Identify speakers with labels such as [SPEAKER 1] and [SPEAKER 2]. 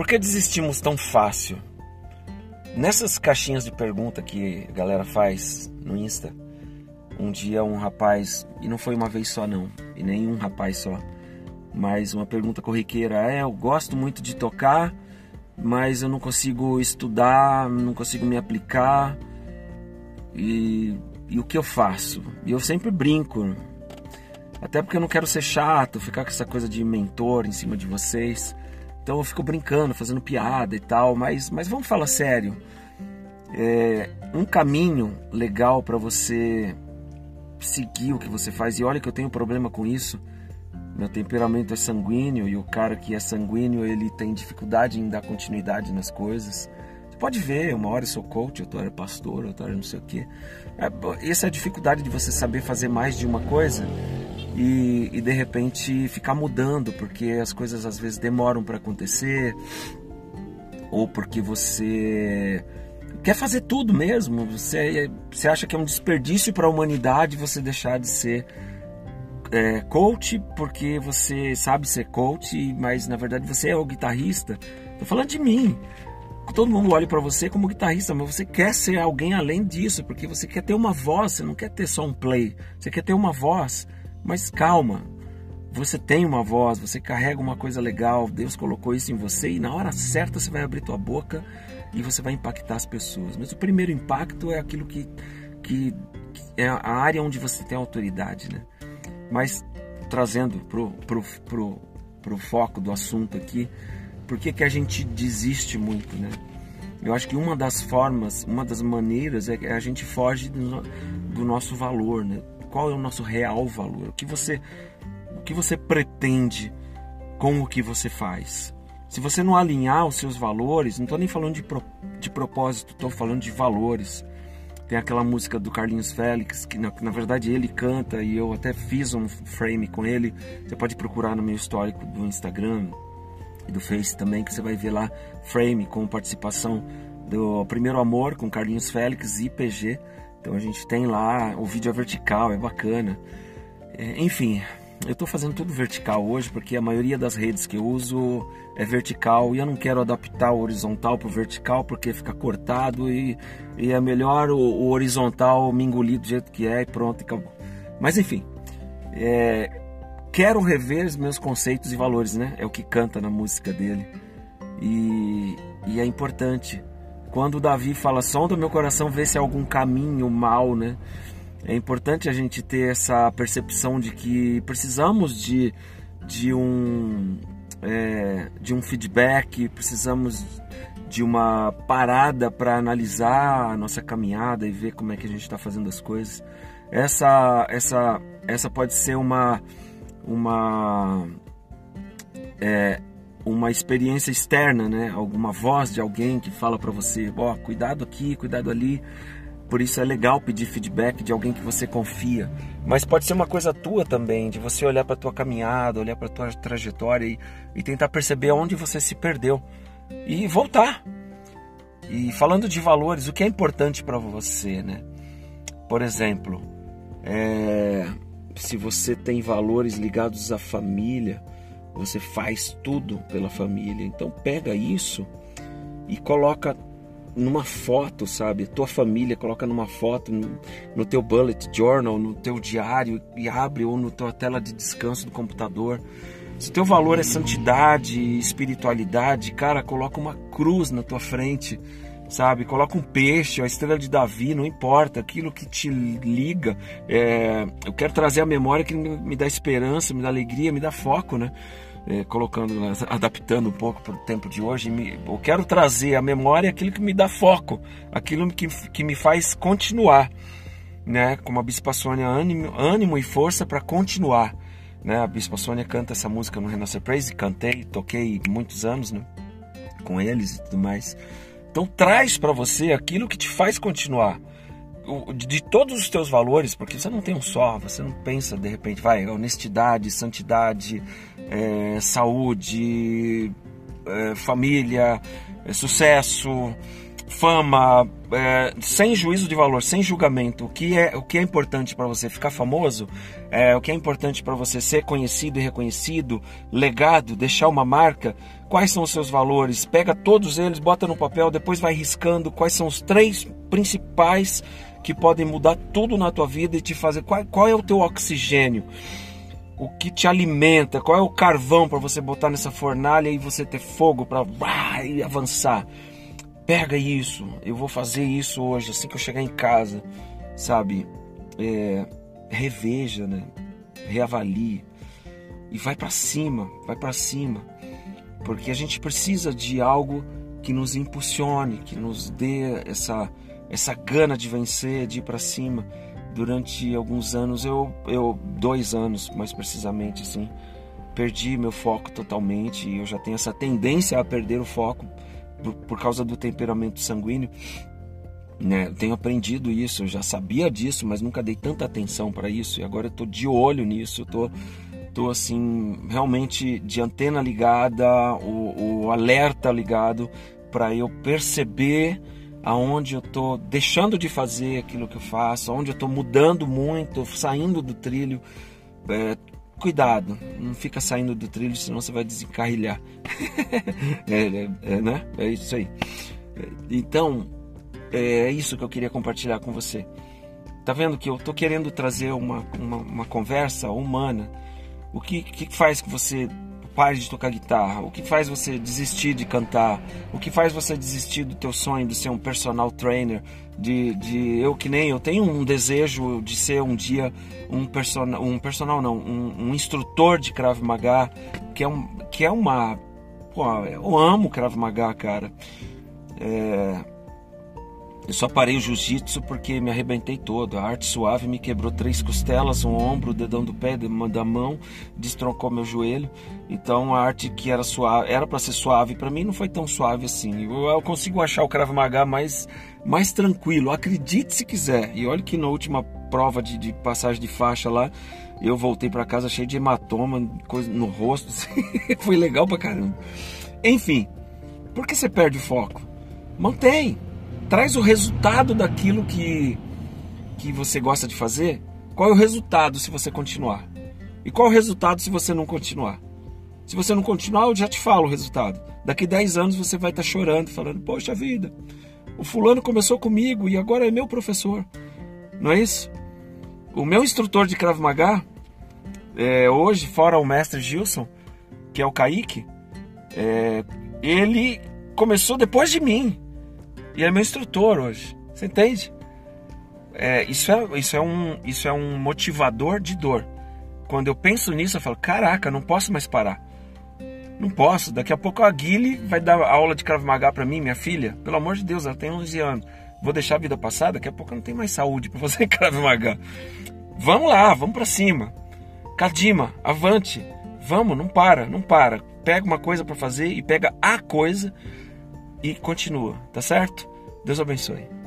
[SPEAKER 1] Por que desistimos tão fácil? Nessas caixinhas de pergunta que a galera faz no Insta, um dia um rapaz, e não foi uma vez só não, e nem um rapaz só, mas uma pergunta corriqueira é: eu gosto muito de tocar, mas eu não consigo estudar, não consigo me aplicar, e, e o que eu faço? E eu sempre brinco, até porque eu não quero ser chato, ficar com essa coisa de mentor em cima de vocês. Então eu fico brincando, fazendo piada e tal, mas, mas vamos falar sério. É, um caminho legal para você seguir o que você faz, e olha que eu tenho problema com isso. Meu temperamento é sanguíneo e o cara que é sanguíneo ele tem dificuldade em dar continuidade nas coisas. Você pode ver, uma hora eu sou coach, outra hora pastor, outra hora não sei o quê. É, essa é a dificuldade de você saber fazer mais de uma coisa e, e de repente ficar mudando, porque as coisas às vezes demoram para acontecer, ou porque você quer fazer tudo mesmo, você, você acha que é um desperdício para a humanidade você deixar de ser é, coach porque você sabe ser coach, mas na verdade você é o guitarrista. Tô falando de mim. Todo mundo olha para você como guitarrista, mas você quer ser alguém além disso, porque você quer ter uma voz, você não quer ter só um play, você quer ter uma voz. Mas calma, você tem uma voz, você carrega uma coisa legal, Deus colocou isso em você e na hora certa você vai abrir tua boca e você vai impactar as pessoas. Mas o primeiro impacto é aquilo que, que, que é a área onde você tem autoridade, né? Mas trazendo pro, pro, pro, pro foco do assunto aqui, por que, que a gente desiste muito, né? Eu acho que uma das formas, uma das maneiras é que a gente foge do, do nosso valor, né? Qual é o nosso real valor, o que você, o que você pretende com o que você faz. Se você não alinhar os seus valores, não estou nem falando de, pro, de propósito, estou falando de valores. Tem aquela música do Carlinhos Félix, que na, na, verdade ele canta e eu até fiz um frame com ele. Você pode procurar no meu histórico do Instagram e do Face também, que você vai ver lá frame com participação do Primeiro Amor com Carlinhos Félix e PG. Então a gente tem lá, o vídeo é vertical, é bacana. É, enfim, eu estou fazendo tudo vertical hoje porque a maioria das redes que eu uso é vertical e eu não quero adaptar o horizontal para o vertical porque fica cortado e, e é melhor o, o, horizontal me engolir do jeito que é e pronto, acabou. Mas enfim, é, quero rever os meus conceitos e valores, né? É o que canta na música dele. E, e é importante quando Davi fala, sonda meu coração, vê se há algum caminho mal, né? É importante a gente ter essa percepção de que precisamos de, de, um, é, de um feedback, precisamos de uma parada para analisar a nossa caminhada e ver como é que a gente está fazendo as coisas. Essa, essa, essa pode ser uma, uma é, uma experiência externa, né? Alguma voz de alguém que fala para você, ó, oh, cuidado aqui, cuidado ali. Por isso é legal pedir feedback de alguém que você confia. Mas pode ser uma coisa tua também, de você olhar para tua caminhada, olhar para tua trajetória e, e tentar perceber onde você se perdeu e voltar. E falando de valores, o que é importante para você, né? Por exemplo, é, se você tem valores ligados à família, você faz tudo pela família. Então pega isso e coloca numa foto, sabe? Tua família coloca numa foto no, no teu bullet journal, no teu diário e abre ou na tua tela de descanso do computador. Se teu valor é santidade, espiritualidade, cara, coloca uma cruz na tua frente, sabe? Coloca um peixe, a estrela de Davi, não importa, aquilo que te liga. É... eu quero trazer a memória que me dá esperança, me dá alegria, me dá foco, né? É, colocando, adaptando um pouco para o tempo de hoje, me, eu quero trazer à memória aquilo que me dá foco, aquilo que, que me faz continuar, né? Como a Bispa Sônia, ânimo, ânimo e força para continuar, né? A Bispa Sônia canta essa música no Renascer Praise, cantei, toquei muitos anos, né? Com eles e tudo mais. Então traz para você aquilo que te faz continuar de todos os teus valores, porque você não tem um só, você não pensa de repente, vai, honestidade, santidade, é, saúde, é, família, é, sucesso, fama, é, sem juízo de valor, sem julgamento, o que é, o que é importante para você ficar famoso, é, o que é importante para você ser conhecido e reconhecido, legado, deixar uma marca, quais são os seus valores, pega todos eles, bota no papel, depois vai riscando quais são os três principais que podem mudar tudo na tua vida e te fazer qual, qual é o teu oxigênio o que te alimenta, qual é o carvão para você botar nessa fornalha e você ter fogo para avançar. Pega isso, eu vou fazer isso hoje, assim que eu chegar em casa, sabe? É, reveja, né? Reavalie e vai para cima, vai para cima, porque a gente precisa de algo que nos impulsione, que nos dê essa essa gana de vencer, de ir para cima durante alguns anos, eu, eu dois anos mais precisamente, assim, perdi meu foco totalmente. E eu já tenho essa tendência a perder o foco por, por causa do temperamento sanguíneo. Né? Eu tenho aprendido isso, eu já sabia disso, mas nunca dei tanta atenção para isso. E agora eu tô de olho nisso, eu tô, tô assim, realmente de antena ligada, o, o alerta ligado para eu perceber aonde eu estou deixando de fazer aquilo que eu faço, aonde eu estou mudando muito, saindo do trilho. É, cuidado, não fica saindo do trilho, senão você vai desencarrilhar. é, é, é, né? é isso aí. Então, é isso que eu queria compartilhar com você. Tá vendo que eu tô querendo trazer uma, uma, uma conversa humana. O que, que faz que você pare de tocar guitarra? O que faz você desistir de cantar? O que faz você desistir do teu sonho de ser um personal trainer? De, de eu que nem eu tenho um desejo de ser um dia um personal, um personal não, um, um instrutor de Krav Maga, que é um, que é uma, pô, eu amo Krav Maga, cara. É, eu só parei o jiu-jitsu porque me arrebentei todo. A arte suave me quebrou três costelas, um ombro, o dedão do pé, da mão, destroncou meu joelho. Então a arte que era suave, era para ser suave, para mim não foi tão suave assim. Eu, eu consigo achar o Krav Maga mais, mais tranquilo, acredite se quiser. E olha que na última prova de, de passagem de faixa lá, eu voltei para casa cheio de hematoma, coisa no rosto. Assim. foi legal pra caramba. Enfim, por que você perde o foco? Mantém traz o resultado daquilo que, que você gosta de fazer. Qual é o resultado se você continuar? E qual é o resultado se você não continuar? Se você não continuar, eu já te falo o resultado. Daqui 10 anos você vai estar chorando, falando: Poxa vida, o fulano começou comigo e agora é meu professor. Não é isso? O meu instrutor de Krav Maga, é, hoje, fora o mestre Gilson, que é o Kaique, é, ele começou depois de mim. E é meu instrutor hoje. Você entende? É, isso, é, isso, é um, isso é um motivador de dor. Quando eu penso nisso, eu falo: caraca, não posso mais parar. Não posso. Daqui a pouco a Guile vai dar aula de Krav Maga para mim, minha filha. Pelo amor de Deus, ela tem 11 anos. Vou deixar a vida passar? Daqui a pouco eu não tenho mais saúde para fazer Krav Maga. Vamos lá, vamos para cima. Kadima, avante. Vamos, não para, não para. Pega uma coisa para fazer e pega a coisa e continua, tá certo? Deus abençoe.